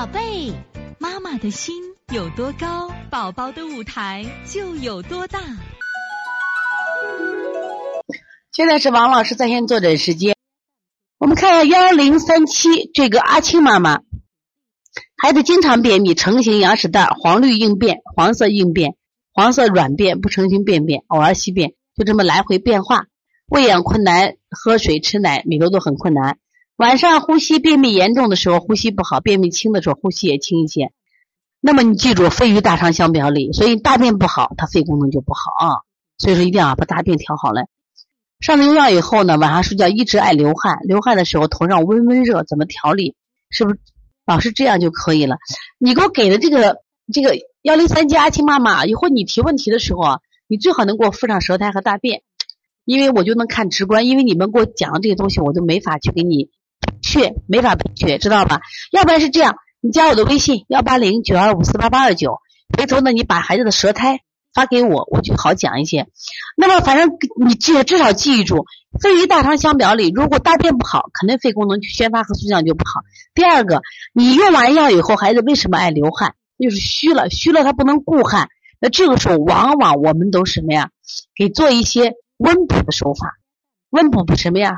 宝贝，妈妈的心有多高，宝宝的舞台就有多大。现在是王老师在线坐诊时间，我们看一下幺零三七这个阿青妈妈，孩子经常便秘，成型羊屎蛋，黄绿硬便，黄色硬便，黄色软便，不成形便便，偶尔稀便，就这么来回变化。喂养困难，喝水吃奶每周都很困难。晚上呼吸便秘严重的时候，呼吸不好；便秘轻的时候，呼吸也轻一些。那么你记住，肺与大肠相表里，所以大便不好，它肺功能就不好啊。所以说一定要把大便调好了。上了用药以后呢，晚上睡觉一直爱流汗，流汗的时候头上温温热，怎么调理？是不是老是这样就可以了？你给我给的这个这个幺零三加阿青妈妈，以后你提问题的时候啊，你最好能给我附上舌苔和大便。因为我就能看直观，因为你们给我讲的这些东西，我就没法去给你确，没法配确，知道吧？要不然是这样，你加我的微信幺八零九二五四八八二九，回头呢你把孩子的舌苔发给我，我就好讲一些。那么反正你记至少记住，肺与大肠相表里，如果大便不好，肯定肺功能宣发和速降就不好。第二个，你用完药以后，孩子为什么爱流汗？就是虚了，虚了他不能固汗，那这个时候往往我们都什么呀？给做一些。温补的手法，温补补什么呀？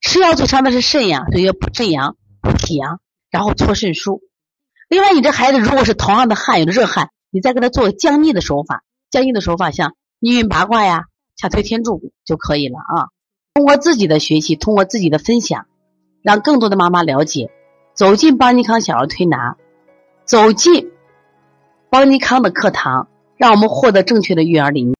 吃药最伤的是肾呀，所以要补肾阳、补脾阳，然后搓肾腧。另外，你这孩子如果是头上的汗有热汗，你再给他做个降逆的手法，降逆的手法像逆运八卦呀、下推天柱就可以了啊。通过自己的学习，通过自己的分享，让更多的妈妈了解，走进邦尼康小儿推拿，走进邦尼康的课堂，让我们获得正确的育儿理念。